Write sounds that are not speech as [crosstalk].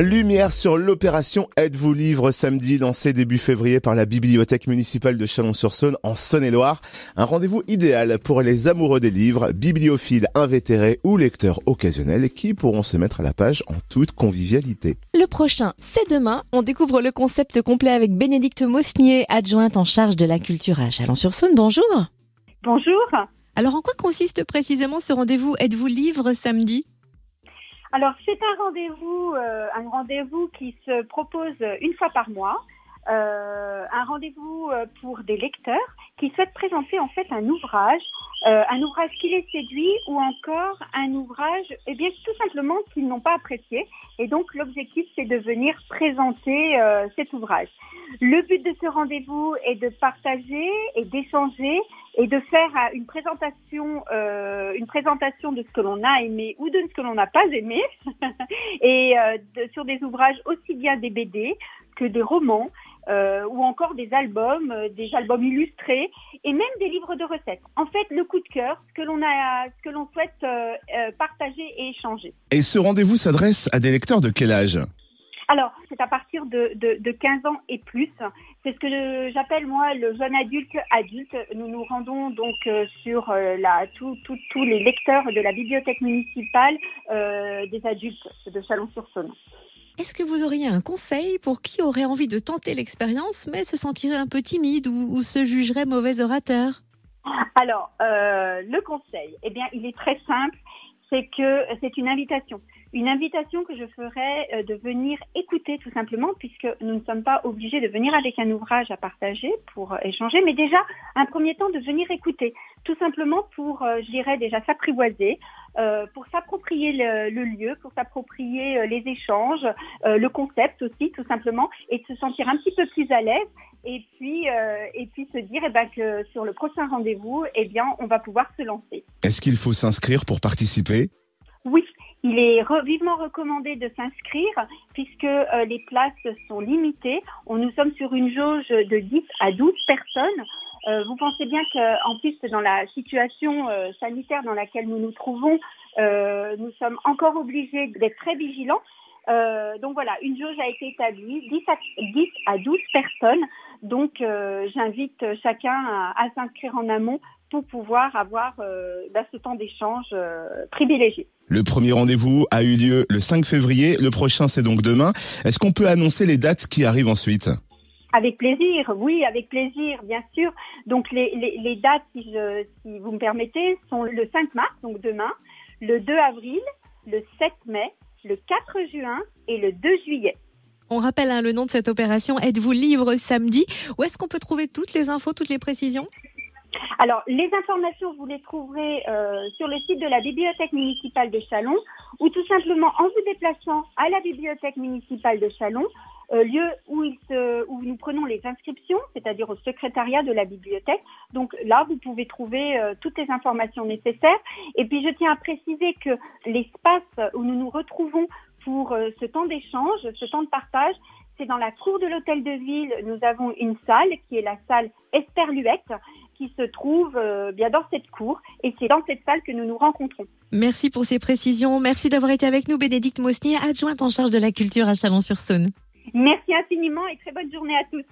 Lumière sur l'opération Aide-vous livre samedi lancé début février par la bibliothèque municipale de Chalon-sur-Saône en Saône-et-Loire. Un rendez-vous idéal pour les amoureux des livres, bibliophiles invétérés ou lecteurs occasionnels qui pourront se mettre à la page en toute convivialité. Le prochain, c'est demain. On découvre le concept complet avec Bénédicte Mosnier, adjointe en charge de la culture à Chalon-sur-Saône. Bonjour. Bonjour. Alors en quoi consiste précisément ce rendez-vous Êtes-vous livre samedi? Alors c'est un rendez-vous, euh, un rendez-vous qui se propose une fois par mois. Euh, un rendez-vous euh, pour des lecteurs qui souhaitent présenter en fait un ouvrage, un ouvrage qui les séduit ou encore un ouvrage, eh bien tout simplement qu'ils n'ont pas apprécié. Et donc l'objectif c'est de venir présenter cet ouvrage. Le but de ce rendez-vous est de partager et d'échanger et de faire euh, une présentation, euh, une présentation de ce que l'on a aimé ou de ce que l'on n'a pas aimé, [laughs] et euh, sur des ouvrages aussi bien des BD que des romans. Euh, ou encore des albums, euh, des albums illustrés et même des livres de recettes. En fait, le coup de cœur, ce que l'on a, ce que l'on souhaite partager et échanger. Et ce rendez-vous s'adresse à des lecteurs de quel âge? Alors, c'est à partir de, de, de, 15 ans et plus. C'est ce que j'appelle moi le jeune adulte adulte. Nous nous rendons donc euh, sur euh, la, tous les lecteurs de la bibliothèque municipale euh, des adultes de Chalon-sur-Saône. Est-ce que vous auriez un conseil pour qui aurait envie de tenter l'expérience mais se sentirait un peu timide ou, se jugerait mauvais orateur? Alors, le conseil, eh bien, il est très simple c'est que c'est une invitation. Une invitation que je ferai euh, de venir écouter tout simplement, puisque nous ne sommes pas obligés de venir avec un ouvrage à partager pour échanger, mais déjà, un premier temps, de venir écouter. Tout simplement pour, euh, je dirais déjà, s'apprivoiser, euh, pour s'approprier le, lieu, pour s'approprier les échanges, le concept aussi, tout simplement, et de se sentir un petit peu plus à l'aise et puis et puis se dire eh ben, que sur le prochain rendez-vous, eh bien, on va pouvoir se lancer. Est-ce qu'il faut s'inscrire pour participer? Oui, il est vivement recommandé de s'inscrire puisque euh, les places sont limitées. On, nous sommes sur une jauge de 10 à 12 personnes. Euh, vous pensez bien qu'en plus, dans la situation euh, sanitaire dans laquelle nous nous trouvons, nous sommes encore obligés d'être très vigilants. Donc voilà, une jauge a été établie, 10 à, 10 à 12 personnes. Donc j'invite chacun à, s'inscrire en amont pour pouvoir avoir bah, ce temps d'échange privilégié. Le premier rendez-vous a eu lieu le 5 février, le prochain c'est donc demain. Est-ce qu'on peut annoncer les dates qui arrivent ensuite? Avec plaisir, oui, avec plaisir, bien sûr. Donc les, les, dates, si, je, si vous me permettez, sont le 5 mars, donc demain, le 2 avril, le 7 mai, le 4 juin et le 2 juillet. On rappelle hein, le nom de cette opération, Êtes-vous libre samedi? Où est-ce qu'on peut trouver toutes les infos, toutes les précisions? Alors, les informations, vous les trouverez euh, sur le site de la bibliothèque municipale de Chalon ou tout simplement en vous déplaçant à la bibliothèque municipale de Chalon, lieu où, il se, où nous prenons les inscriptions, c'est-à-dire au secrétariat de la bibliothèque. Donc là, vous pouvez trouver euh, toutes les informations nécessaires. Et puis, je tiens à préciser que l'espace où nous nous retrouvons pour ce temps d'échange, ce temps de partage, c'est dans la cour de l'hôtel de ville. Nous avons une salle qui est la salle Esperluette qui se trouve euh, bien dans cette cour et c'est dans cette salle que nous nous rencontrons. Merci pour ces précisions. Merci d'avoir été avec nous, Bénédicte Mosnier, adjointe en charge de la culture à Chalon-sur-Saône. Merci infiniment et très bonne journée à tous.